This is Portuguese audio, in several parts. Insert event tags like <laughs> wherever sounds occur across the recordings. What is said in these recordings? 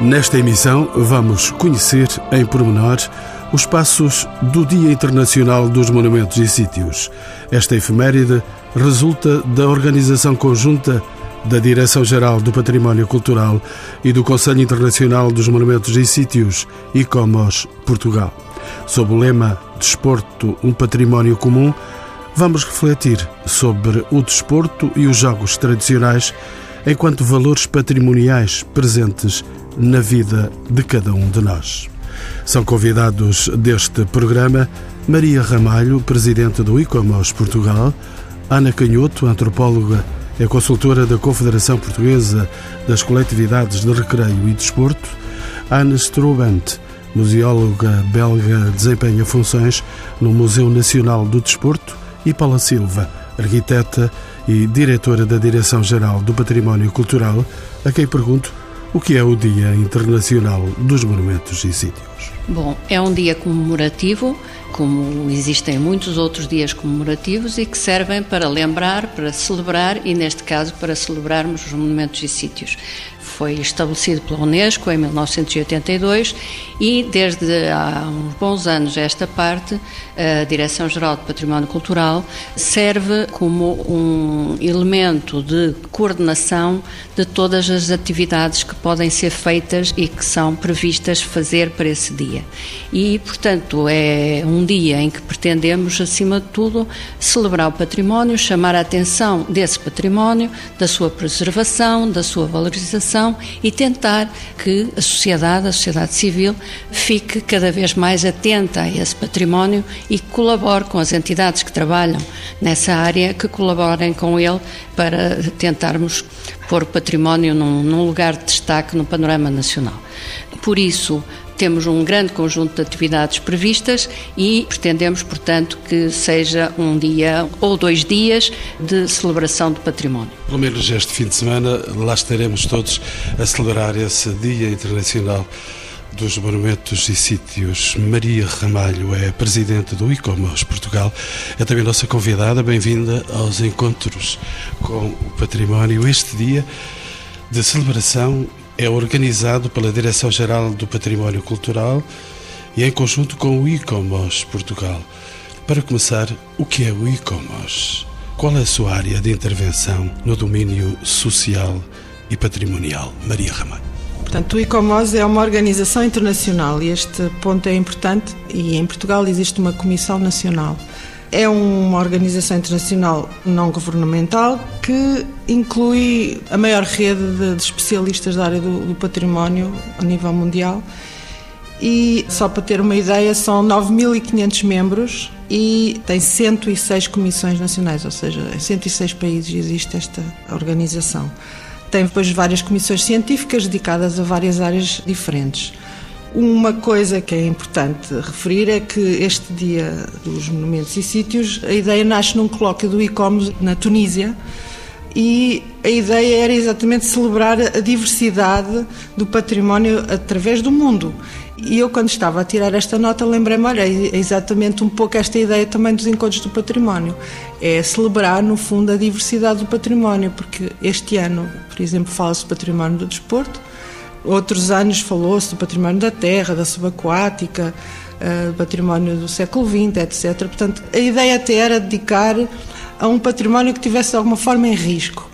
Nesta emissão, vamos conhecer em pormenor os passos do Dia Internacional dos Monumentos e Sítios. Esta efeméride resulta da organização conjunta da Direção-Geral do Património Cultural e do Conselho Internacional dos Monumentos e Sítios, ICOMOS, Portugal. Sob o lema Desporto, um património comum, vamos refletir sobre o desporto e os jogos tradicionais enquanto valores patrimoniais presentes na vida de cada um de nós. São convidados deste programa Maria Ramalho, presidente do ICOMOS Portugal, Ana Canhoto, antropóloga, é consultora da Confederação Portuguesa das Coletividades de Recreio e Desporto, Ana Strobant, museóloga belga, desempenha funções no Museu Nacional do Desporto, e Paula Silva, arquiteta e diretora da Direção-Geral do Património Cultural, a quem pergunto o que é o Dia Internacional dos Monumentos e Sítios. Bom, é um dia comemorativo, como existem muitos outros dias comemorativos e que servem para lembrar, para celebrar e, neste caso, para celebrarmos os monumentos e sítios foi estabelecido pela Unesco em 1982 e desde há uns bons anos esta parte, a Direção-Geral de Património Cultural serve como um elemento de coordenação de todas as atividades que podem ser feitas e que são previstas fazer para esse dia. E, portanto, é um dia em que pretendemos, acima de tudo, celebrar o património, chamar a atenção desse património, da sua preservação, da sua valorização e tentar que a sociedade, a sociedade civil, fique cada vez mais atenta a esse património e colabore com as entidades que trabalham nessa área, que colaborem com ele para tentarmos pôr o património num, num lugar de destaque no panorama nacional. Por isso, temos um grande conjunto de atividades previstas e pretendemos, portanto, que seja um dia ou dois dias de celebração do património. Pelo menos este fim de semana, lá estaremos todos a celebrar esse Dia Internacional dos Monumentos e Sítios. Maria Ramalho é presidente do ICOMOS Portugal, é também nossa convidada. Bem-vinda aos encontros com o património. Este dia de celebração é organizado pela Direção-Geral do Património Cultural e em conjunto com o ICOMOS Portugal. Para começar, o que é o ICOMOS? Qual é a sua área de intervenção no domínio social e patrimonial? Maria Ramalho. Portanto, o ICOMOS é uma organização internacional e este ponto é importante e em Portugal existe uma comissão nacional é uma organização internacional não governamental que inclui a maior rede de, especialistas da área do, do, património a nível mundial. E só para ter uma ideia, são 9.500 membros e tem 106 comissões nacionais, ou seja, em 106 países existe esta organização. Tem depois várias comissões científicas dedicadas a várias áreas diferentes. Uma coisa que é importante referir é que este Dia dos Monumentos e Sítios, a ideia nasce num colóquio do ICOMOS na Tunísia e a ideia era exatamente celebrar a diversidade do património através do mundo. E eu, quando estava a tirar esta nota, lembrei-me, olha, é exatamente um pouco esta ideia também dos encontros do património. É celebrar, no fundo, a diversidade do património, porque este ano, por exemplo, fala-se do património do desporto, Outros anos falou-se do património da terra, da subaquática, uh, património do século XX, etc. Portanto, a ideia até era dedicar a um património que tivesse de alguma forma em risco.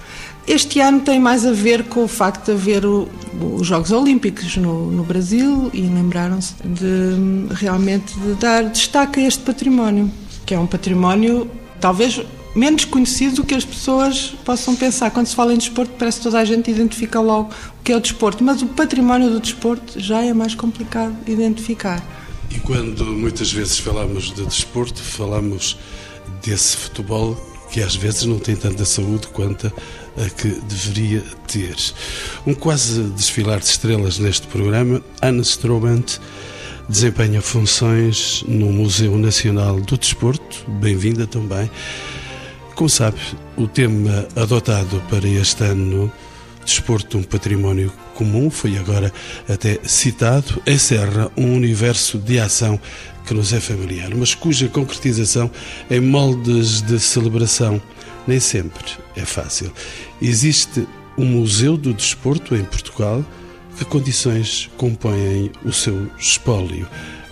Este ano tem mais a ver com o facto de haver os Jogos Olímpicos no, no Brasil e lembraram-se de realmente de dar destaque a este património, que é um património talvez menos conhecido do que as pessoas possam pensar. Quando se fala em desporto, parece que toda a gente identifica logo o que é o desporto, mas o património do desporto já é mais complicado identificar. E quando muitas vezes falamos de desporto, falamos desse futebol que às vezes não tem tanta saúde quanto a que deveria ter. Um quase desfilar de estrelas neste programa, Anne Strobant desempenha funções no Museu Nacional do Desporto. Bem-vinda também. Como sabe, o tema adotado para este ano, Desporto, um património comum, foi agora até citado, encerra um universo de ação que nos é familiar, mas cuja concretização em moldes de celebração nem sempre é fácil. Existe um Museu do Desporto em Portugal. Que condições compõem o seu espólio,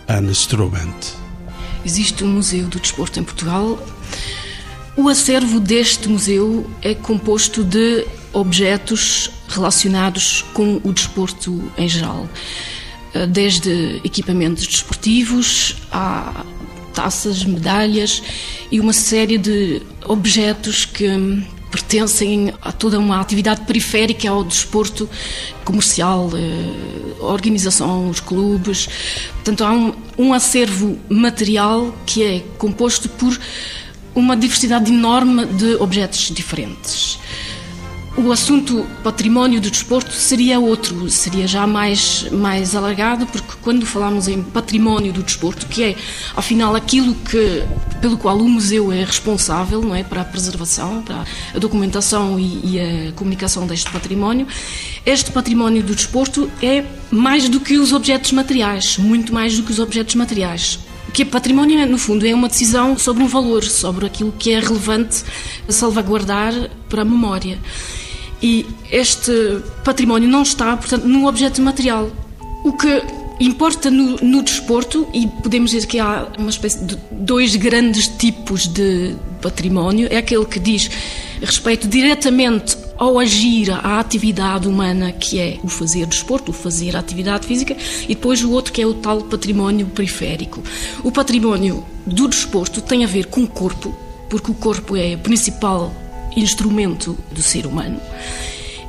Ana Strobant? Existe um Museu do Desporto em Portugal. O acervo deste museu é composto de objetos relacionados com o desporto em geral, desde equipamentos desportivos a taças, medalhas e uma série de objetos que pertencem a toda uma atividade periférica ao desporto comercial, eh, a organização, os clubes. Portanto, há um, um acervo material que é composto por uma diversidade enorme de objetos diferentes. O assunto património do desporto seria outro, seria já mais, mais alargado, porque quando falamos em património do desporto, que é, afinal, aquilo que, pelo qual o museu é responsável, não é, para a preservação, para a documentação e, e a comunicação deste património, este património do desporto é mais do que os objetos materiais, muito mais do que os objetos materiais que património, no fundo, é uma decisão sobre um valor, sobre aquilo que é relevante salvaguardar para a memória. E este património não está, portanto, no objeto material. O que importa no, no, desporto, e podemos dizer que há uma espécie de dois grandes tipos de património, é aquele que diz respeito diretamente ao agir, à atividade humana, que é o fazer desporto, o fazer atividade física, e depois o outro que é o tal património periférico. O património do desporto tem a ver com o corpo, porque o corpo é o principal instrumento do ser humano.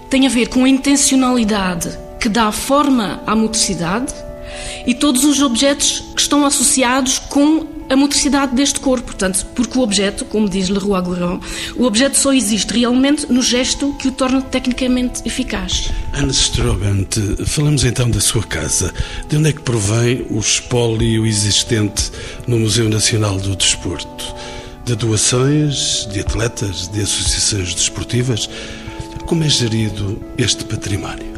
Tem a ver com a intencionalidade que dá forma à motricidade e todos os objetos que estão associados com a motricidade deste corpo. Portanto, porque o objeto, como diz Leroy Gourand, o objeto só existe realmente no gesto que o torna tecnicamente eficaz. Ana Strobant, falamos então da sua casa. De onde é que provém o espólio existente no Museu Nacional do Desporto? De doações, de atletas, de associações desportivas? Como é gerido este património?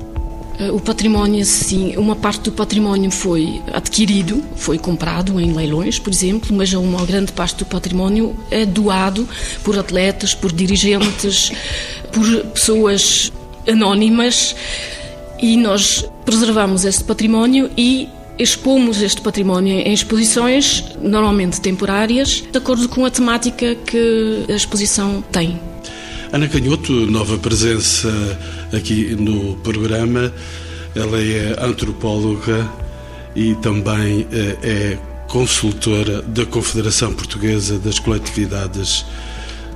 Eh, o património, sim, uma parte do património foi adquirido, foi comprado em leilões, por exemplo, mas uma grande parte do património é doado por atletas, por dirigentes, por pessoas anónimas e nós preservamos este património e expomos este património em exposições, normalmente temporárias, de acordo com a temática que a exposição tem. Ana Canhoto, nova presença aqui no programa. Ela é antropóloga e também eh, é consultora da Confederação Portuguesa das Coletividades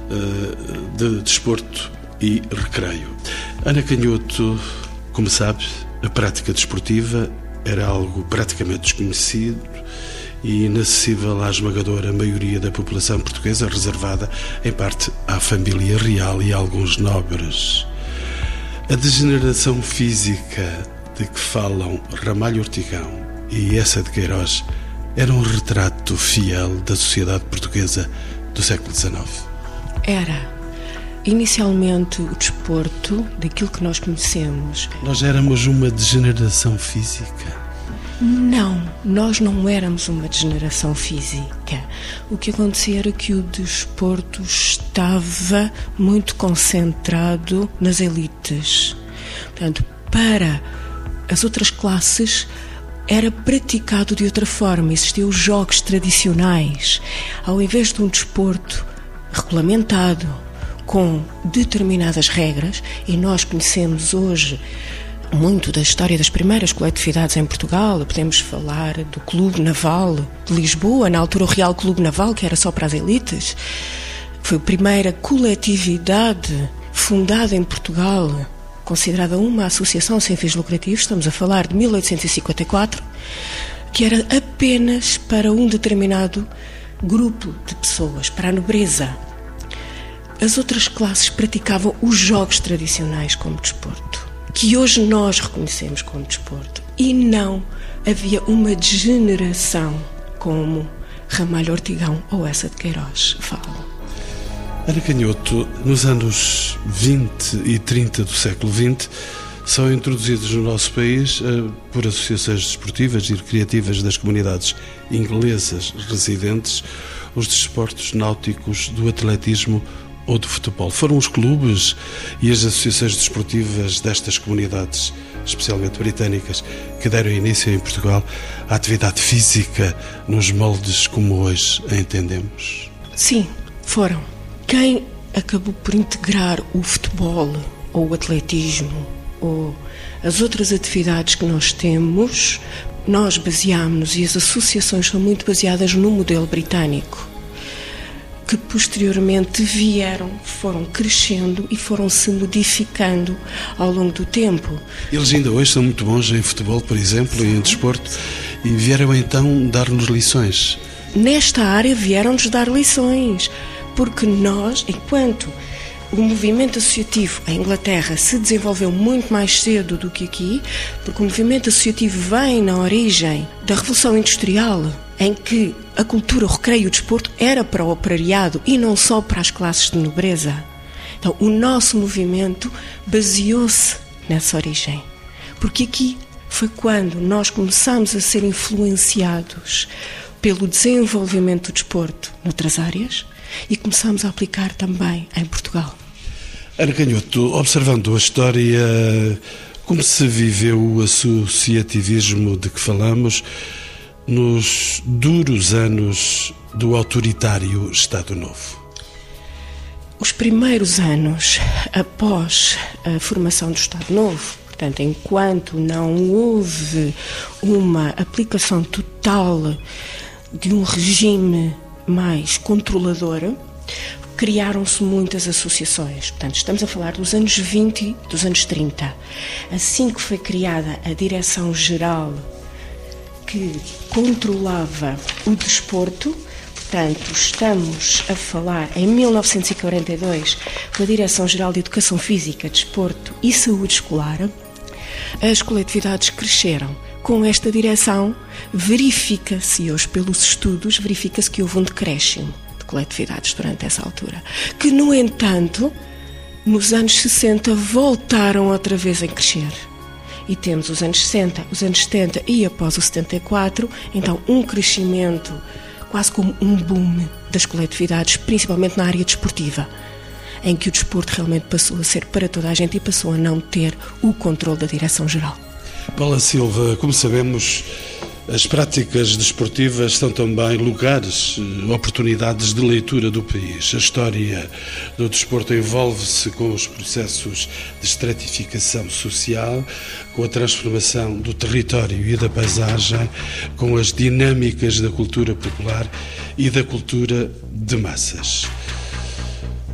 eh, de Desporto e Recreio. Ana Canhoto, como sabe, a prática desportiva era algo praticamente desconhecido e inacessível à esmagadora maioria da população portuguesa, reservada em parte à família real e a alguns nobres. A degeneração física de que falam Ramalho Ortigão e essa de Queiroz era um retrato fiel da sociedade portuguesa do século XIX. Era. Inicialmente, o desporto, daquilo que nós conhecemos. Nós éramos uma degeneração física. Não, nós não éramos uma degeneração física. O que acontecia era que o desporto estava muito concentrado nas elites. Portanto, para as outras classes era praticado de outra forma. Existiam os jogos tradicionais. Ao invés de um desporto regulamentado, com determinadas regras, e nós conhecemos hoje muito da história das primeiras coletividades em Portugal. Podemos falar do Clube Naval de Lisboa, na altura o Real Clube Naval, que era só para as elites. Foi a primeira coletividade fundada em Portugal, considerada uma associação sem fins lucrativos, estamos a falar de 1854, que era apenas para um determinado grupo de pessoas, para a nobreza. As outras classes praticavam os jogos tradicionais como desporto que hoje nós reconhecemos como desporto e não havia uma degeneração, como Ramalho Ortigão ou essa de Queiroz falam. Ana Canhoto, nos anos 20 e 30 do século XX, são introduzidos no nosso país uh, por associações desportivas e recreativas das comunidades inglesas residentes os desportos náuticos do atletismo ou do futebol. Foram os clubes e as associações desportivas destas comunidades, especialmente britânicas, que deram início em Portugal à atividade física nos moldes como hoje a entendemos? Sim, foram. Quem acabou por integrar o futebol ou o atletismo ou as outras atividades que nós temos, nós baseámos e as associações são muito baseadas no modelo britânico que posteriormente vieram, foram crescendo e foram se modificando ao longo do tempo. Eles ainda hoje são muito bons em futebol, por exemplo, e em desporto, e vieram então dar-nos lições. Nesta área vieram-nos dar lições porque nós, enquanto o movimento associativo em Inglaterra se desenvolveu muito mais cedo do que aqui, porque o movimento associativo vem na origem da Revolução Industrial, em que a cultura, o recreio e o desporto era para o operariado e não só para as classes de nobreza. Então, o nosso movimento baseou-se nessa origem. Porque aqui foi quando nós começamos a ser influenciados pelo desenvolvimento do desporto noutras áreas, e começamos a aplicar também em Portugal. Ana Canhoto, observando a história, como se viveu o associativismo de que falamos nos duros anos do autoritário Estado Novo? Os primeiros anos após a formação do Estado Novo, portanto, enquanto não houve uma aplicação total de um regime mais controladora, criaram-se muitas associações. Portanto, estamos a falar dos anos 20 e dos anos 30. Assim que foi criada a Direção-Geral que controlava o desporto, portanto, estamos a falar em 1942 com a Direção-Geral de Educação Física, Desporto e Saúde Escolar, as coletividades cresceram. Com esta direção, verifica-se hoje pelos estudos, verifica-se que houve um decréscimo de coletividades durante essa altura, que no entanto, nos anos 60 voltaram outra vez a crescer. E temos os anos 60, os anos 70 e após o 74, então um crescimento quase como um boom das coletividades, principalmente na área desportiva em que o desporto realmente passou a ser para toda a gente e passou a não ter o controle da direção-geral. Paula Silva, como sabemos, as práticas desportivas são também lugares, eh, oportunidades de leitura do país. A história do desporto envolve-se com os processos de estratificação social, com a transformação do território e da paisagem, com as dinâmicas da cultura popular e da cultura de massas.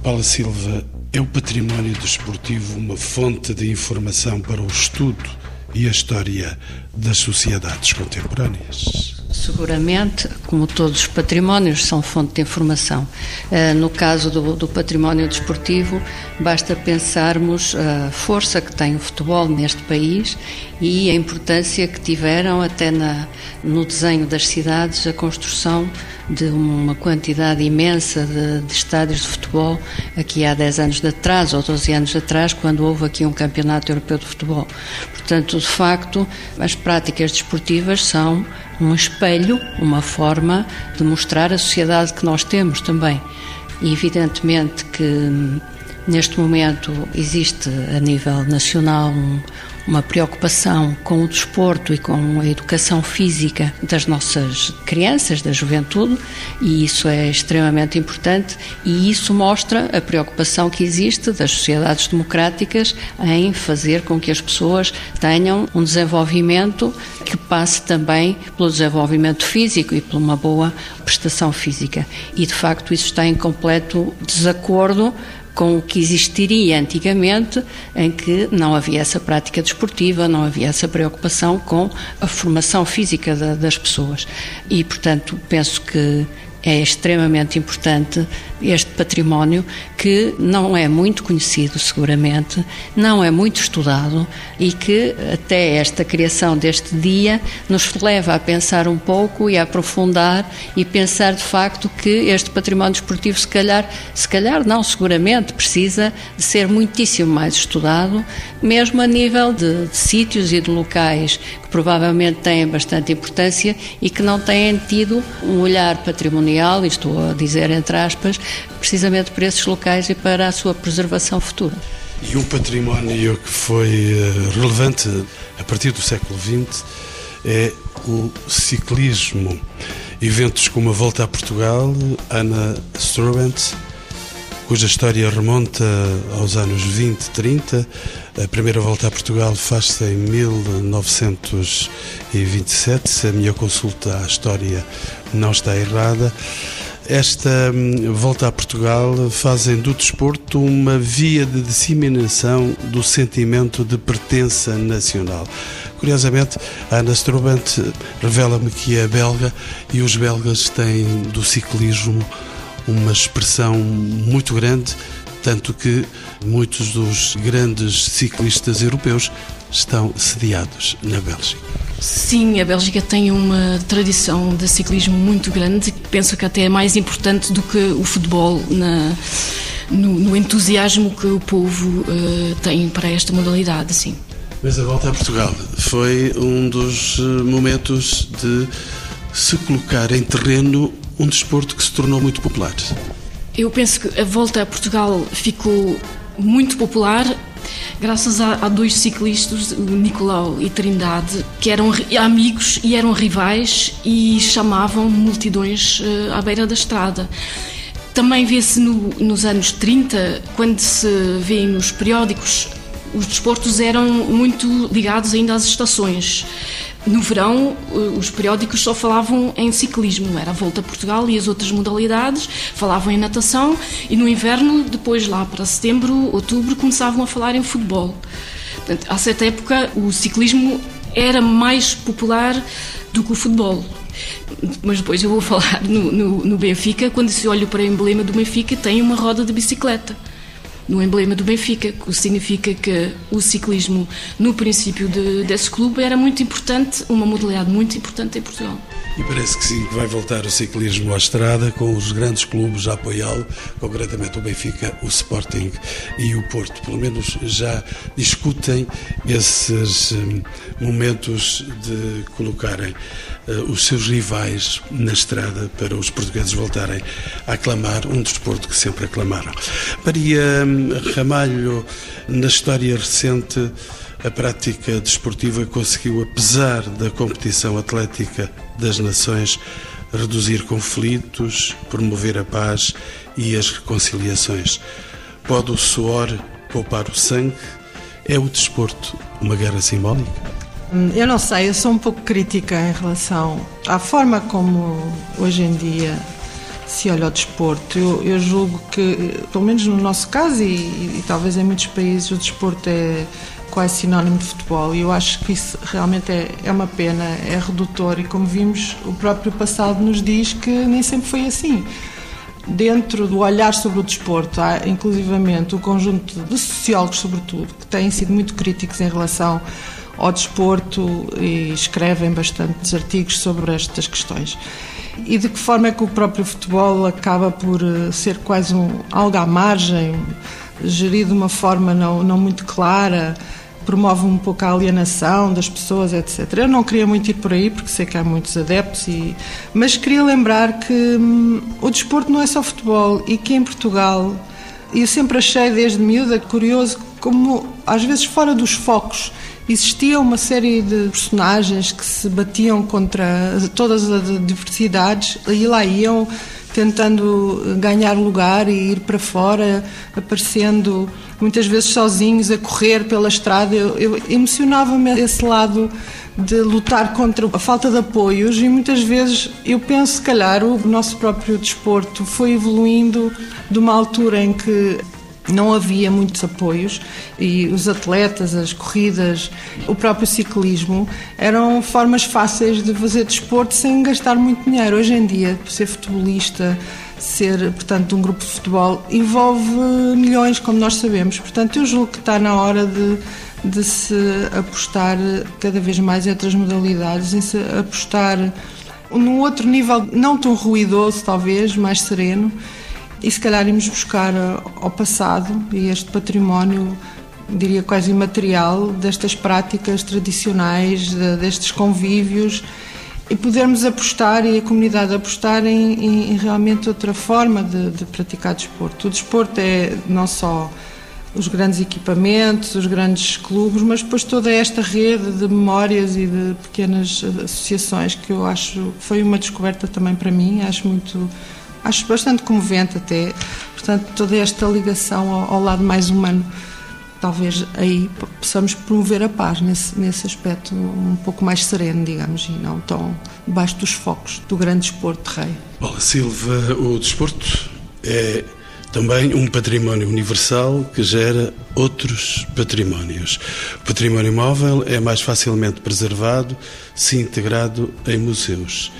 Paula Silva, é o património desportivo uma fonte de informação para o estudo e a história das sociedades contemporâneas. Seguramente, como todos os patrimónios, são fonte de informação. Eh, no caso do, do, património desportivo, basta pensarmos a força que tem o futebol neste país e a importância que tiveram até na, no desenho das cidades a construção de uma quantidade imensa de, de, estádios de futebol aqui há 10 anos de atrás ou 12 anos atrás, quando houve aqui um campeonato europeu de futebol. Portanto, de facto, as práticas desportivas são um espelho, uma forma de mostrar a sociedade que nós temos também. E evidentemente que neste momento existe a nível nacional um, uma preocupação com o desporto e com a educação física das nossas crianças, da juventude, e isso é extremamente importante e isso mostra a preocupação que existe das sociedades democráticas em fazer com que as pessoas tenham um desenvolvimento que passe também pelo desenvolvimento físico e por uma boa prestação física. E de facto isso está em completo desacordo com o que existiria antigamente, em que não havia essa prática desportiva, não havia essa preocupação com a formação física da, das pessoas. E, portanto, penso que é extremamente importante este património que não é muito conhecido, seguramente, não é muito estudado e que até esta criação deste dia nos leva a pensar um pouco e a aprofundar e pensar de facto que este património desportivo, se calhar, se calhar não, seguramente, precisa de ser muitíssimo mais estudado, mesmo a nível de, de sítios e de locais que provavelmente têm bastante importância e que não têm tido um olhar patrimonial, estou a dizer entre aspas, precisamente para esses locais e para a sua preservação futura. E um património que foi eh, relevante a partir do século XX é o ciclismo. Eventos como a Volta a Portugal, Ana Strubent, cuja história remonta aos anos 20, 30. A primeira volta a Portugal faz-se em 1927, se a minha consulta à história não está errada. Esta hum, volta a Portugal fazem do desporto uma via de disseminação do sentimento de pertença nacional. Curiosamente, a Ana Strobant revela-me que é belga e os belgas têm do ciclismo uma expressão muito grande, tanto que muitos dos grandes ciclistas europeus estão sediados na Bélgica. Sim, a Bélgica tem uma tradição de ciclismo muito grande, penso que até é mais importante do que o futebol na, no, no entusiasmo que o povo uh, tem para esta modalidade, sim. Mas a volta a Portugal foi um dos eh, momentos de se colocar em terreno um desporto que se tornou muito popular. Eu penso que a volta a Portugal ficou muito popular graças a, a, dois ciclistas, Nicolau e Trindade, que eram amigos e eram rivais e chamavam multidões uh, à beira da estrada. Também vê-se no, nos anos 30, quando se vê nos periódicos, os desportos eram muito ligados ainda às estações. No verão, os periódicos só falavam em ciclismo, era a Volta a Portugal e as outras modalidades, falavam em natação, e no inverno, depois lá para setembro, outubro, começavam a falar em futebol. Portanto, a certa época, o ciclismo era mais popular do que o futebol. Mas depois eu vou <laughs> falar no, no, no Benfica, quando se olha para o emblema do Benfica, tem uma roda de bicicleta no emblema do Benfica, o que significa que o ciclismo, no princípio de, desse clube, era muito importante, uma modalidade muito importante em Portugal. E parece que sim, que vai voltar o ciclismo à estrada com os grandes clubes a apoiá-lo, concretamente o Benfica, o Sporting e o Porto. Pelo menos já discutem esses hum, momentos de colocarem uh, os seus rivais na estrada para os portugueses voltarem a aclamar um desporto que sempre aclamaram. Maria hum, Ramalho, na história recente, a prática desportiva conseguiu, apesar da competição atlética das nações, reduzir conflitos, promover a paz e as reconciliações. Pode o suor poupar o sangue? É o desporto uma guerra simbólica? Eu não sei, eu sou um pouco crítica em relação à forma como hoje em dia se olha o desporto. Eu, eu julgo que, pelo menos no nosso caso e, e, talvez em muitos países, o desporto é quase sinónimo de futebol e eu acho que isso realmente é, é uma pena, é redutor e como vimos, o próprio passado nos diz que nem sempre foi assim. Dentro do olhar sobre o desporto, há inclusivamente o conjunto de sociólogos, sobretudo, que têm sido muito críticos em relação ao desporto e escrevem bastantes artigos sobre estas questões. E de que forma é que o próprio futebol acaba por eh, ser quase um, algo à margem, gerido de uma forma não, não muito clara, promove um pouco a alienação das pessoas, etc. Eu não queria muito ir por aí, porque sei que há muitos adeptos, e... mas queria lembrar que hum, o desporto não é só futebol e que em Portugal, eu sempre achei desde miúda curioso como, às vezes, fora dos focos, existia uma série de personagens que se batiam contra todas as diversidades e lá iam tentando ganhar lugar e ir para fora, aparecendo muitas vezes sozinhos a correr pela estrada. Eu, eu emocionava-me esse lado de lutar contra a falta de apoios e muitas vezes eu penso, se calhar, o nosso próprio desporto foi evoluindo de uma altura em que não havia muitos apoios e os atletas, as corridas, o próprio ciclismo eram formas fáceis de fazer desporto sem gastar muito dinheiro. Hoje em dia, ser futebolista, ser, portanto, um grupo de futebol envolve milhões, como nós sabemos. Portanto, eu julgo que está na hora de, de se apostar cada vez mais em outras modalidades, em se apostar num outro nível não tão ruidoso, talvez, mais sereno e se calhar irmos buscar eh, ao passado e este património, diria quase imaterial, destas práticas tradicionais, destes convívios e podermos apostar e a comunidade apostar em, em, realmente outra forma de, de, praticar desporto. O desporto é não só os grandes equipamentos, os grandes clubes, mas depois toda esta rede de memórias e de pequenas associações que eu acho foi uma descoberta também para mim, acho muito acho bastante comovente até. Portanto, toda esta ligação ao, ao lado mais humano, talvez aí possamos promover a paz nesse, nesse aspecto um pouco mais sereno, digamos, e não tão debaixo dos focos do grande desporto de rei. Paula Silva, o desporto é também um património universal que gera outros patrimónios. O património móvel é mais facilmente preservado se integrado em museus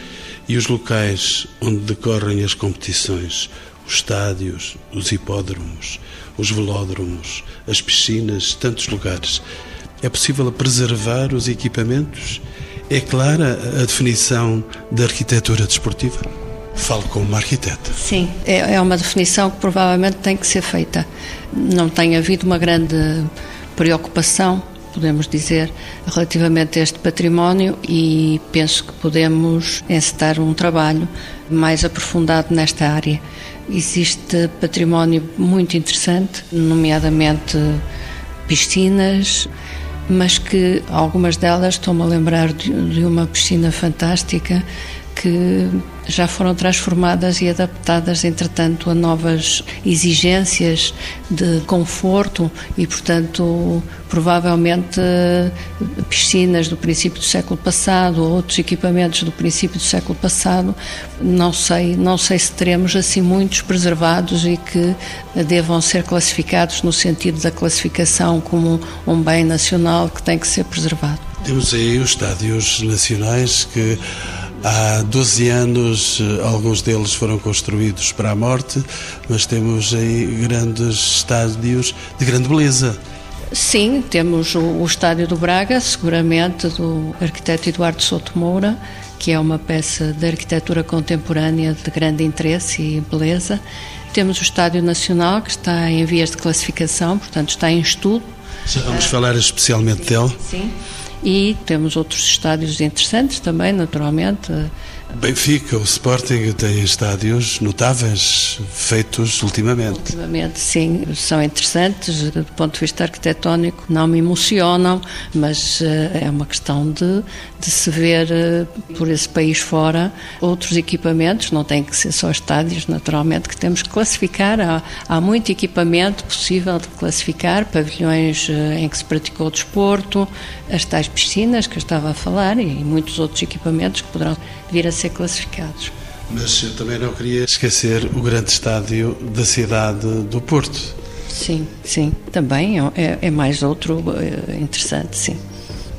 e os locais onde decorrem as competições, os estádios, os hipódromos, os velódromos, as piscinas, tantos lugares. É possível preservar os equipamentos? É clara a definição da arquitetura desportiva? Falo como uma arquiteta. Sim, é, é uma definição que provavelmente tem que ser feita. Não tem havido uma grande preocupação podemos dizer, relativamente a este património e penso que podemos encetar um trabalho mais aprofundado nesta área. Existe património muito interessante, nomeadamente piscinas, mas que algumas delas estou-me a lembrar de, de uma piscina fantástica que já foram transformadas e adaptadas, entretanto, a novas exigências de conforto e, portanto, provavelmente piscinas do princípio do século passado ou outros equipamentos do princípio do século passado, não sei, não sei se teremos assim muitos preservados e que devam ser classificados no sentido da classificação como um bem nacional que tem que ser preservado. Temos aí os estádios nacionais que Há 12 anos, eh, alguns deles foram construídos para a morte, mas temos aí grandes estádios de grande beleza. Sim, temos o, o Estádio do Braga, seguramente, do arquiteto Eduardo Souto Moura, que é uma peça de arquitetura contemporânea de grande interesse e beleza. Temos o Estádio Nacional, que está em vias de classificação, portanto está em estudo. Já vamos falar especialmente dele. Sim. E temos outros estádios interessantes também, naturalmente. Benfica, o Sporting tem estádios notáveis feitos ultimamente. Ultimamente, sim, são interessantes do ponto de vista arquitetónico, não me emocionam, mas uh, é uma questão de, de se ver uh, por esse país fora outros equipamentos, não tem que ser só estádios, naturalmente, que temos que classificar. Há, há muito equipamento possível de classificar, pavilhões uh, em que se praticou o desporto, as tais piscinas que eu estava a falar e muitos outros equipamentos que poderão vir a ser classificados. Mas eu também não queria esquecer o grande estádio da cidade do Porto. Sim, sim, também é, é, é mais outro é, interessante, sim.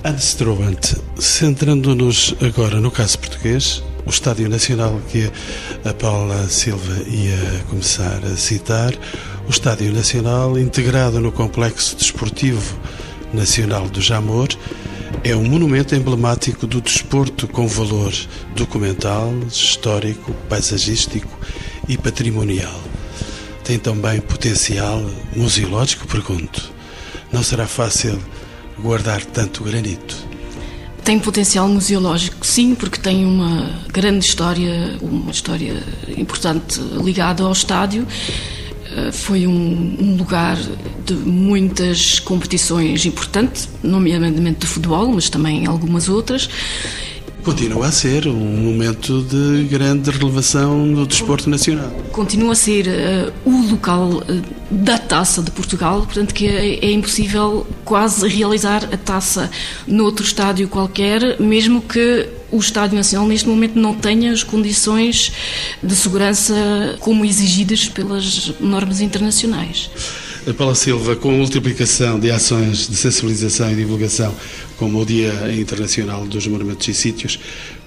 Antes Trobant, centrando-nos agora no caso português, o Estádio Nacional que a Paula Silva ia começar a citar, o Estádio Nacional integrado no Complexo Desportivo Nacional do Jamor, é um monumento emblemático do desporto com valor documental, histórico, paisagístico e patrimonial. Tem também potencial museológico, pergunto. Não será fácil guardar tanto granito? Tem potencial museológico, sim, porque tem uma grande história, uma história importante ligada ao estádio foi um, um, lugar de muitas competições importantes, nomeadamente de futebol, mas também algumas outras. Continua a ser um momento de grande relevação do desporto nacional. Continua a ser uh, o local uh, da taça de Portugal, portanto que é, é, impossível quase realizar a taça noutro estádio qualquer, mesmo que o Estádio Nacional neste momento não tenha as condições de segurança como exigidas pelas normas internacionais. Paula Silva, com a multiplicação de ações de sensibilização e divulgação, como o Dia Internacional dos Monumentos e Sítios,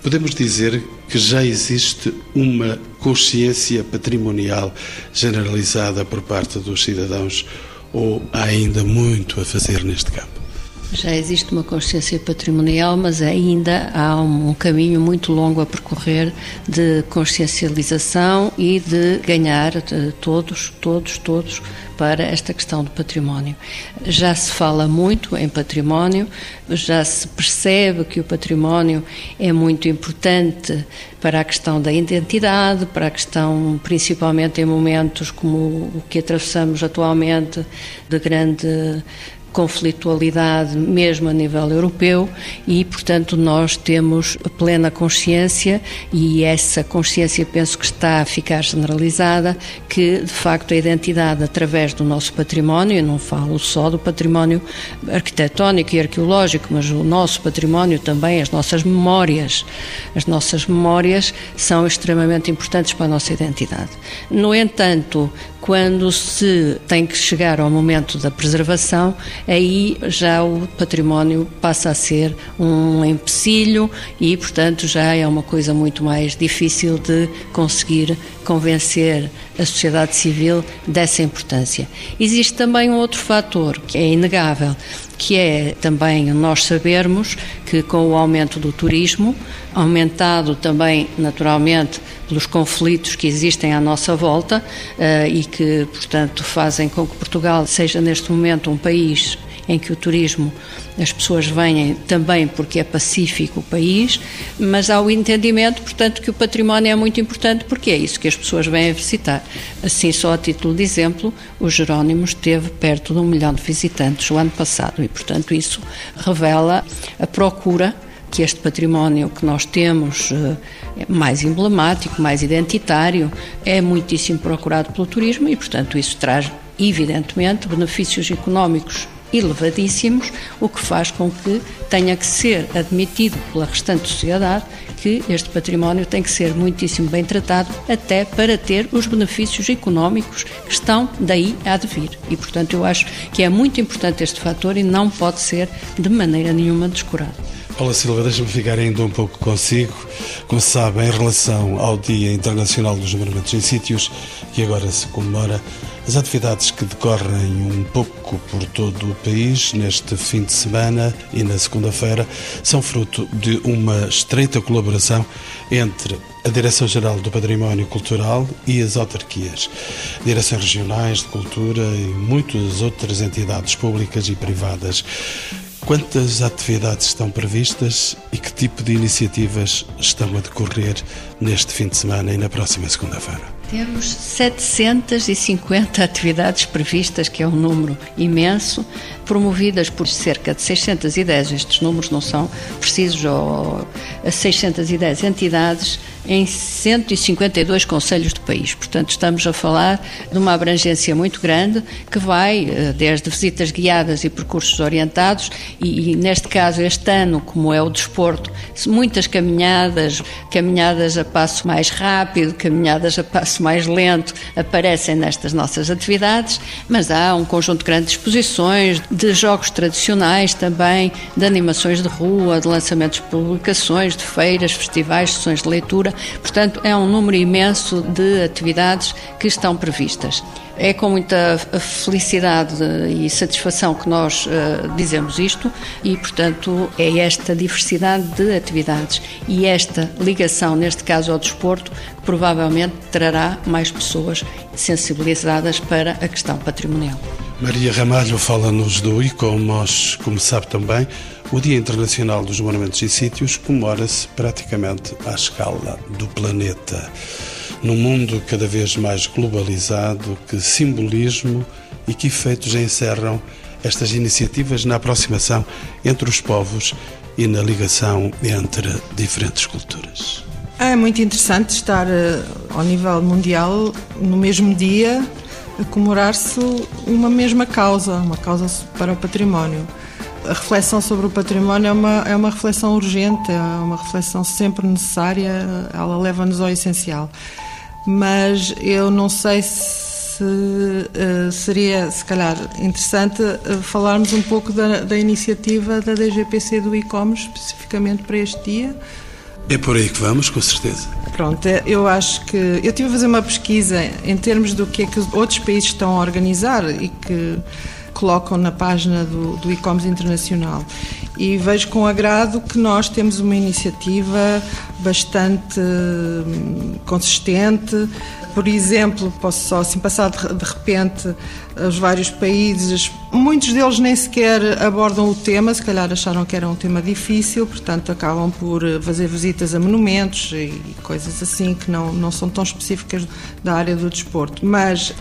podemos dizer que já existe uma consciência patrimonial generalizada por parte dos cidadãos ou há ainda muito a fazer neste campo? Já existe uma consciência patrimonial, mas ainda há um caminho muito longo a percorrer de consciencialização e de ganhar de todos, todos, todos para esta questão do património. Já se fala muito em património, já se percebe que o património é muito importante para a questão da identidade, para a questão, principalmente em momentos como o que atravessamos atualmente, de grande conflitualidade mesmo a nível europeu e, portanto, nós temos plena consciência e essa consciência penso que está a ficar generalizada que, de facto, a identidade através do nosso património, eu não falo só do património arquitetónico e arqueológico, mas o nosso património também, as nossas memórias, as nossas memórias são extremamente importantes para a nossa identidade. No entanto, quando se tem que chegar ao momento da preservação, aí já o património passa a ser um empecilho e, portanto, já é uma coisa muito mais difícil de conseguir convencer a sociedade civil dessa importância. Existe também um outro fator que é inegável, que é também nós sabermos que com o aumento do turismo, aumentado também naturalmente pelos conflitos que existem à nossa volta uh, e que, portanto, fazem com que Portugal seja neste momento um país em que o turismo, as pessoas vêm também porque é pacífico o país, mas há o entendimento, portanto, que o património é muito importante porque é isso que as pessoas vêm a visitar. Assim, só a título de exemplo, o Jerónimos teve perto de um milhão de visitantes o ano passado e, portanto, isso revela a procura que este património que nós temos, eh, mais emblemático, mais identitário, é muitíssimo procurado pelo turismo e, portanto, isso traz, evidentemente, benefícios económicos elevadíssimos, o que faz com que tenha que ser admitido pela restante sociedade que este património tem que ser muitíssimo bem tratado, até para ter os benefícios económicos que estão daí a vir. E, portanto, eu acho que é muito importante este fator e não pode ser de maneira nenhuma descurado. Paula Silva, deixa-me ficar ainda um pouco consigo. Como sabe, em relação ao Dia Internacional dos Monumentos em Sítios, que agora se comemora, as atividades que decorrem um pouco por todo o país neste fim de semana e na segunda-feira são fruto de uma estreita colaboração entre a Direção-Geral do Património Cultural e as autarquias, direções regionais de cultura e muitas outras entidades públicas e privadas. Quantas atividades estão previstas e que tipo de iniciativas estão a decorrer neste fim de semana e na próxima segunda-feira? Temos 750 atividades previstas, que é um número imenso, promovidas por cerca de 610, estes números não são precisos, ou 610 entidades em 152 conselhos do país. Portanto, estamos a falar de uma abrangência muito grande que vai eh, desde visitas guiadas e percursos orientados e, e neste caso, este ano, como é o desporto, muitas caminhadas, caminhadas a passo mais rápido, caminhadas a passo mais lento, aparecem nestas nossas atividades, mas há um conjunto de exposições, de jogos tradicionais também, de animações de rua, de lançamentos de publicações, de feiras, festivais, sessões de leitura. Portanto, é um número imenso de atividades que estão previstas. É com muita felicidade e satisfação que nós uh, dizemos isto e, portanto, é esta diversidade de atividades e esta ligação, neste caso ao desporto, que provavelmente trará mais pessoas sensibilizadas para a questão patrimonial. Maria Ramalho fala-nos do ICOMOS, como sabe também, o Dia Internacional dos Monumentos e Sítios comemora-se praticamente à escala do planeta. Num mundo cada vez mais globalizado, que simbolismo e que efeitos encerram estas iniciativas na aproximação entre os povos e na ligação entre diferentes culturas? É muito interessante estar eh, ao nível mundial no mesmo dia a comemorar-se uma mesma causa, uma causa para o património. A reflexão sobre o património é uma, é uma reflexão urgente, é uma reflexão sempre necessária, ela leva-nos ao essencial. Mas eu não sei se uh, seria, se calhar, interessante uh, falarmos um pouco da, da iniciativa da DGPC do e-commerce, especificamente para este dia. É por aí que vamos, com certeza. Pronto, é, eu acho que. Eu estive a fazer uma pesquisa em termos do que é que outros países estão a organizar e que colocam na página do, do e-commerce internacional. E vejo com agrado que nós temos uma iniciativa bastante hum, consistente. Por exemplo, posso só assim passar de repente os vários países, muitos deles nem sequer abordam o tema, se calhar acharam que era um tema difícil, portanto acabam por fazer visitas a monumentos e coisas assim que não, não são tão específicas da área do desporto. Mas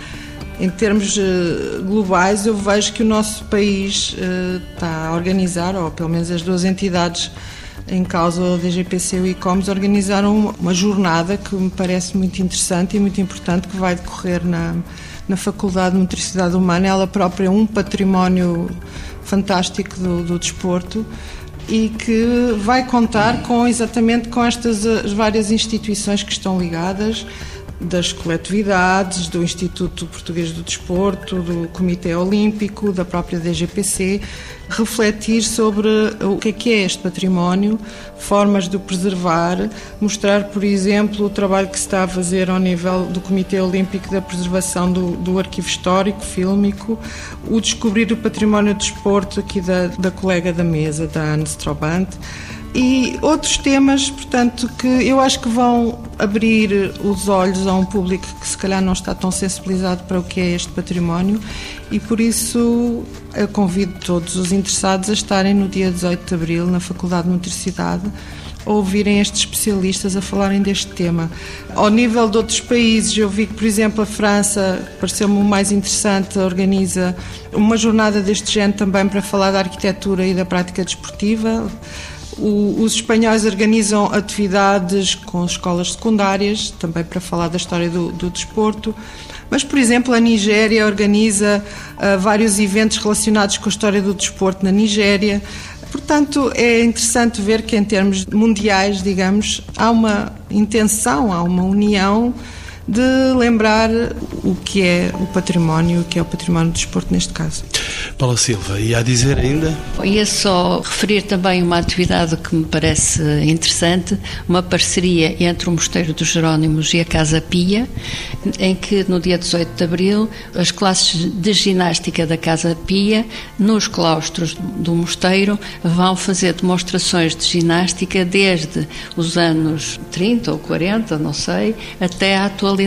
em termos eh, globais, eu vejo que o nosso país eh, está a organizar, ou pelo menos as duas entidades em causa, o DGPC e o ICOMS, organizaram uma jornada que me parece muito interessante e muito importante, que vai decorrer na, na Faculdade de Motricidade Humana. Ela própria é um património fantástico do, do desporto e que vai contar com exatamente com estas as várias instituições que estão ligadas das coletividades, do Instituto Português do Desporto, do Comitê Olímpico, da própria DGPC, refletir sobre o que é que é este património, formas de o preservar, mostrar, por exemplo, o trabalho que se está a fazer ao nível do Comitê Olímpico da preservação do, do arquivo histórico, fílmico, o descobrir o património do desporto aqui da, da colega da mesa, da Anne Strobant, e outros temas, portanto, que eu acho que vão abrir os olhos a um público que se calhar não está tão sensibilizado para o que é este património e por isso eu convido todos os interessados a estarem no dia 18 de Abril na Faculdade de Motricidade a ouvirem estes especialistas a falarem deste tema. Ao nível de outros países, eu vi que, por exemplo, a França, pareceu-me o mais interessante, organiza uma jornada deste género também para falar da arquitetura e da prática desportiva. O, os espanhóis organizam atividades com escolas secundárias, também para falar da história do, do desporto. Mas, por exemplo, a Nigéria organiza uh, vários eventos relacionados com a história do desporto na Nigéria. Portanto, é interessante ver que, em termos mundiais, digamos, há uma intenção, há uma união de lembrar o que é o património, o que é o património do desporto neste caso. Paula Silva, e a dizer ainda? Ia só referir também uma atividade que me parece interessante, uma parceria entre o Mosteiro dos Jerónimos e a Casa Pia, em que no dia 18 de Abril as classes de ginástica da Casa Pia, nos claustros do mosteiro, vão fazer demonstrações de ginástica desde os anos 30 ou 40, não sei, até à atualidade.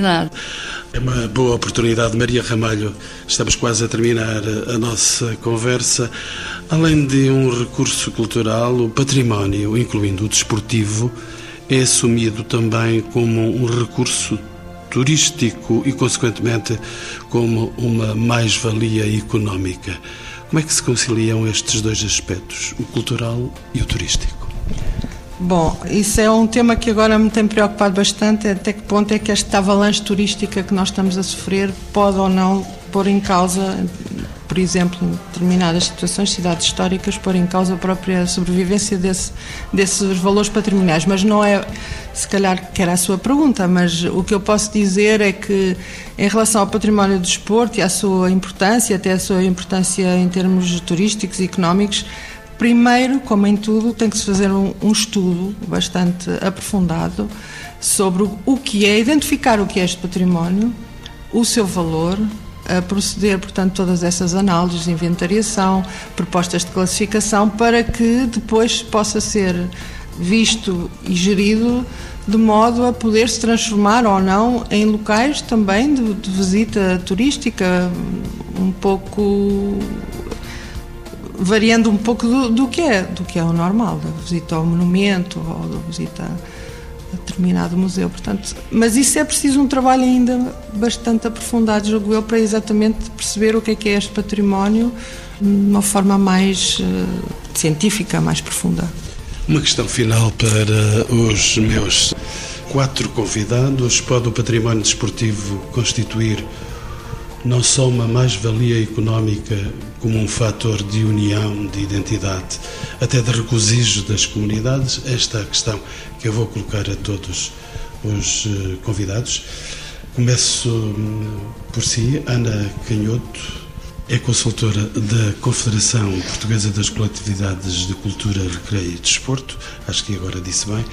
É uma boa oportunidade, Maria Ramalho. Estamos quase a terminar a nossa conversa. Além de um recurso cultural, o património, incluindo o desportivo, é assumido também como um recurso turístico e, consequentemente, como uma mais-valia económica. Como é que se conciliam estes dois aspectos, o cultural e o turístico? Bom, isso é um tema que agora me tem preocupado bastante, até que ponto é que esta avalanche turística que nós estamos a sofrer pode ou não pôr em causa, por exemplo, em determinadas situações, cidades históricas, pôr em causa a própria sobrevivência desse, desses valores patrimoniais. Mas não é, se calhar, que era a sua pergunta, mas o que eu posso dizer é que, em relação ao património do desporto e à sua importância, até a sua importância em termos turísticos e económicos, Primeiro, como em tudo, tem que se fazer um, um, estudo bastante aprofundado sobre o que é, identificar o que é este património, o seu valor, a proceder, portanto, todas essas análises de inventariação, propostas de classificação, para que depois possa ser visto e gerido de modo a poder se transformar ou não em locais também de, de visita turística um pouco variando um pouco do, do, que é do que é o normal, da visita ao monumento ou da visita a determinado museu, portanto, mas isso é preciso um trabalho ainda bastante aprofundado, julgo eu, para exatamente perceber o que é que é este património de uma forma mais uh, científica, mais profunda. Uma questão final para os meus quatro convidados. Pode o património desportivo constituir não só uma mais-valia económica como um fator de união, de identidade, até de regozijo das comunidades? Esta é a questão que eu vou colocar a todos os eh, convidados. Começo hum, Por si, Ana Canhoto é consultora da Confederação Portuguesa das Coletividades de Cultura, Recreio e Desporto, acho que agora disse bem.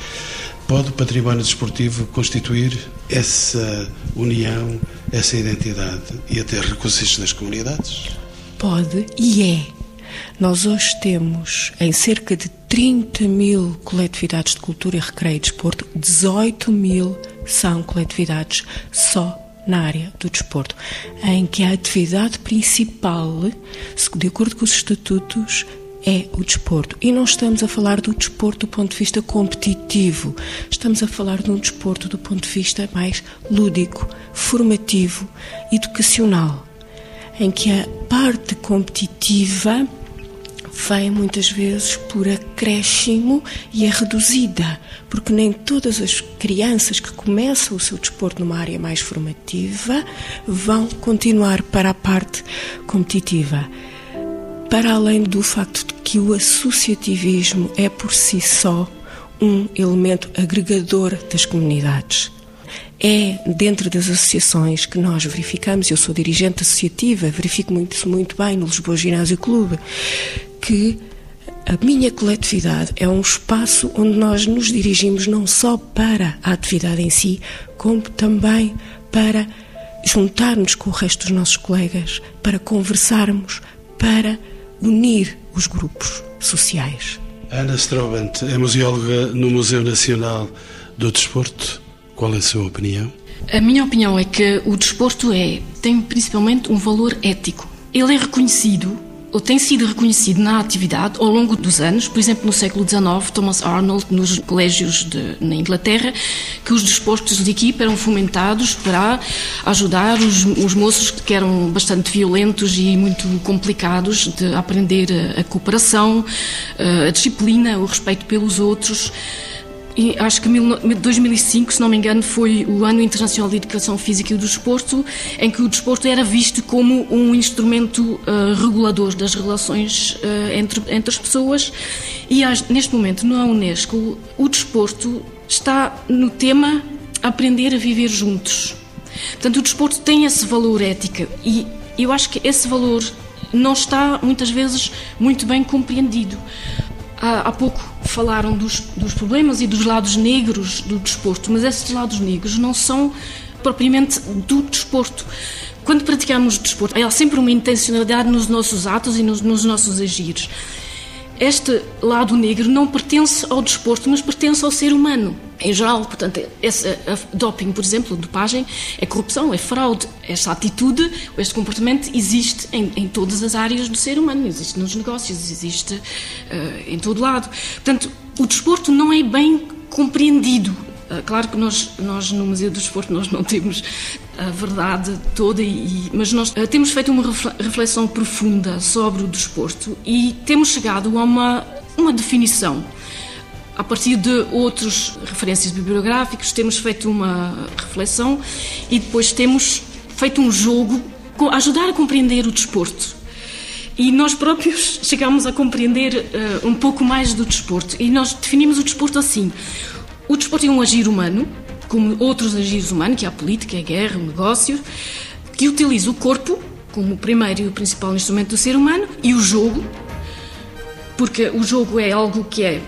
Pode o património desportivo constituir essa união, essa identidade e até reconciliação das comunidades? Pode e é. Nós hoje temos em cerca de 30 mil coletividades de cultura, recreio e desporto, 18 mil são coletividades só na área do desporto, em que a atividade principal, de acordo com os estatutos, é o desporto. E não estamos a falar do desporto do ponto de vista competitivo, estamos a falar de um desporto do ponto de vista mais lúdico, formativo, educacional, em que a parte competitiva vem muitas vezes por acréscimo e é reduzida, porque nem todas as crianças que começam o seu desporto numa área mais formativa vão continuar para a parte competitiva. Para além do facto de que o associativismo é por si só um elemento agregador das comunidades. É dentro das associações que nós verificamos, eu sou dirigente associativa, verifico muito, muito bem no Lisboa Ginásio Clube, que a minha coletividade é um espaço onde nós nos dirigimos não só para a atividade em si, como também para juntarmos com o resto dos nossos colegas, para conversarmos, para unir os grupos sociais. Ana Strobant é museóloga no Museu Nacional do Desporto. Qual é a sua opinião? A minha opinião é que o desporto é, tem principalmente um valor ético. Ele é reconhecido tem sido reconhecido na atividade ao longo dos anos, por exemplo, no século XIX, Thomas Arnold, nos colégios de, na Inglaterra, que os desportos de equipe eram fomentados para ajudar os, os moços que eram bastante violentos e muito complicados de aprender a, a cooperação, a disciplina, o respeito pelos outros e acho que 2005, se não me engano, foi o Ano Internacional de Educação Física e do Desporto, em que o desporto era visto como um instrumento uh, regulador das relações uh, entre, entre as pessoas. E neste momento, na Unesco, o desporto está no tema Aprender a Viver Juntos. Portanto, o desporto tem esse valor ético e eu acho que esse valor não está, muitas vezes, muito bem compreendido. Há, pouco falaram dos, dos problemas e dos lados negros do desporto, mas esses lados negros não são propriamente do desporto. Quando praticamos desporto, há sempre uma intencionalidade nos nossos atos e nos, nos nossos agires. Este lado negro não pertence ao desporto, mas pertence ao ser humano em geral. Portanto, esse doping, por exemplo, dopagem, é corrupção, é fraude. Esta atitude, este comportamento existe em, em todas as áreas do ser humano, existe nos negócios, existe uh, em todo lado. Portanto, o desporto não é bem compreendido. Uh, claro que nós, nós no Museu do Desporto nós não temos a verdade toda, e, mas nós uh, temos feito uma reflexão profunda sobre o desporto e temos chegado a uma, uma definição a partir de outras referências bibliográficas, temos feito uma reflexão e depois temos feito um jogo ajudar a compreender o desporto. E nós próprios <laughs> chegamos a compreender uh, um pouco mais do desporto. E nós definimos o desporto assim: o desporto é um agir humano, como outros agires humanos, que é a política, a guerra, o negócio, que utiliza o corpo como o primeiro e o principal instrumento do ser humano e o jogo, porque o jogo é algo que é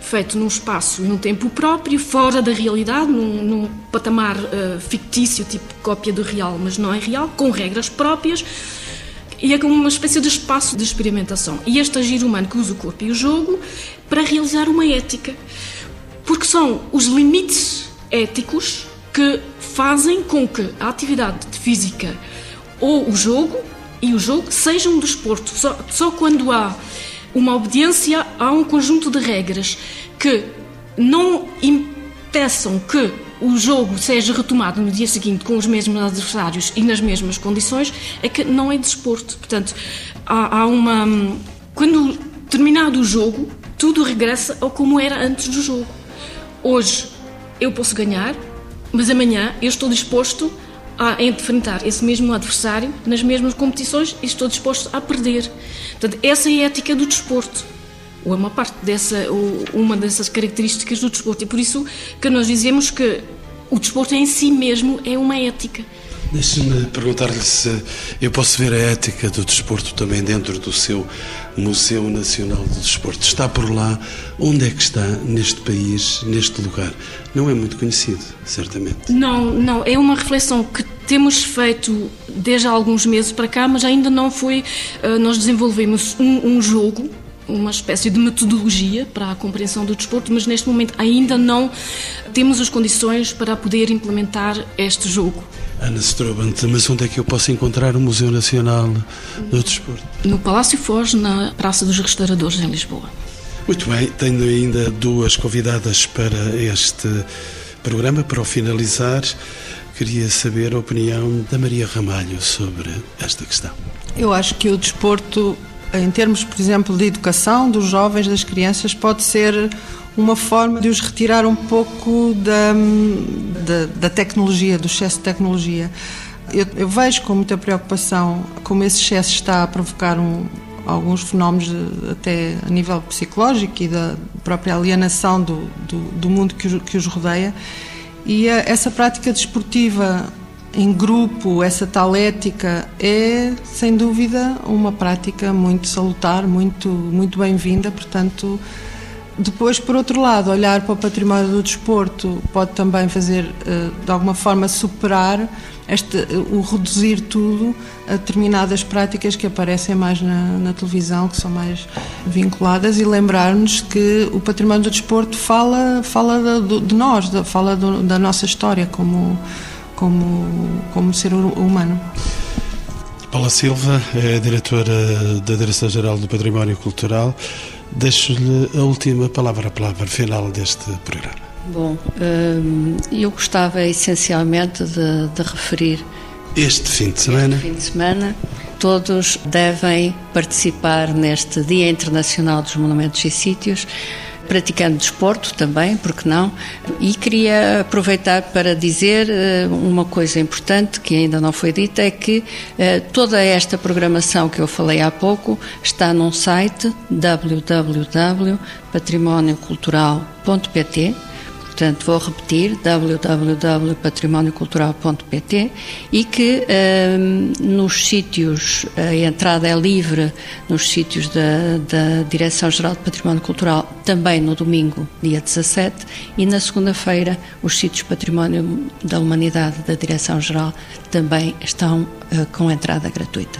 feito num espaço e num tempo próprio, fora da realidade, num, num patamar uh, fictício, tipo cópia do real, mas não é real, com regras próprias, e é como uma espécie de espaço de experimentação. E este agir humano que usa o corpo e o jogo para realizar uma ética. Porque são os limites éticos que fazem com que a atividade física ou o jogo e o jogo sejam um desporto. Só, só quando há uma obediência a um conjunto de regras que não impeçam que o jogo seja retomado no dia seguinte com os mesmos adversários e nas mesmas condições, é que não é desporto. Portanto, há, há uma. Quando terminado o jogo, tudo regressa ao como era antes do jogo. Hoje eu posso ganhar, mas amanhã eu estou disposto a enfrentar esse mesmo adversário nas mesmas competições e estou disposto a perder. Portanto, essa é a ética do desporto ou é uma parte dessa, uma dessas características do desporto. E por isso que nós dizemos que o desporto em si mesmo é uma ética. Deixe-me perguntar-lhe se eu posso ver a ética do desporto também dentro do seu Museu Nacional do Desporto. Está por lá? Onde é que está neste país, neste lugar? Não é muito conhecido, certamente. Não, não. É uma reflexão que temos feito desde há alguns meses para cá, mas ainda não foi. Eh, nós desenvolvemos um, um jogo uma espécie de metodologia para a compreensão do desporto, mas neste momento ainda não temos as condições para poder implementar este jogo. Ana Strobant, mas onde é que eu posso encontrar o Museu Nacional do Desporto? No Palácio Foz, na Praça dos Restauradores, em Lisboa. Muito bem, tenho ainda duas convidadas para este programa, para o finalizar. Queria saber a opinião da Maria Ramalho sobre esta questão. Eu acho que o desporto, em termos, por exemplo, de educação dos jovens, das crianças, pode ser uma forma de os retirar um pouco da, da, da tecnologia, do excesso de tecnologia. Eu, eu, vejo com muita preocupação como esse excesso está a provocar um, alguns fenómenos de, até a nível psicológico e da própria alienação do, do, do mundo que os, que os rodeia. E a, essa prática desportiva em grupo, essa tal ética, é sem dúvida uma prática muito salutar, muito, muito bem-vinda, portanto depois, por outro lado, olhar para o património do desporto pode também fazer, eh, de alguma forma, superar este, o reduzir tudo a determinadas práticas que aparecem mais na, na televisão, que são mais vinculadas, e lembrar-nos que o património do desporto fala, fala de, de nós, fala do, da nossa história como, como, como ser humano. Paula Silva é diretora da Direção-Geral do Património Cultural. Deixo-lhe a última palavra, a palavra final deste programa. Bom, hum, eu gostava essencialmente de, de referir. Este fim de semana. Este fim de semana, todos devem participar neste Dia Internacional dos Monumentos e Sítios praticando desporto também, porque não? E queria aproveitar para dizer eh, uma coisa importante que ainda não foi dita, é que eh, toda esta programação que eu falei há pouco está num site www.patrimoniocultural.pt Portanto, vou repetir www.patrimoniocultural.pt e que um, nos sítios, a entrada é livre nos sítios da, da Direção-Geral de Património Cultural, também no domingo, dia 17, e na segunda-feira os sítios Património da Humanidade da Direção-Geral também estão uh, com entrada gratuita.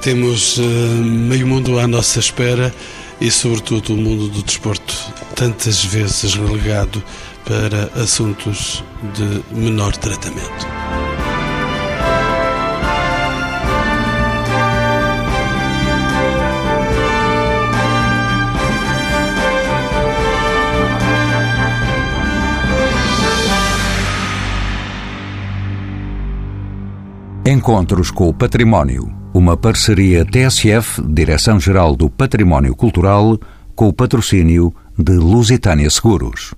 Temos uh, meio mundo à nossa espera e, sobretudo, o mundo do desporto, tantas vezes relegado para assuntos de menor tratamento. Encontros com o Património uma parceria TSF, Direção-Geral do Património Cultural, com o patrocínio de Lusitânia Seguros.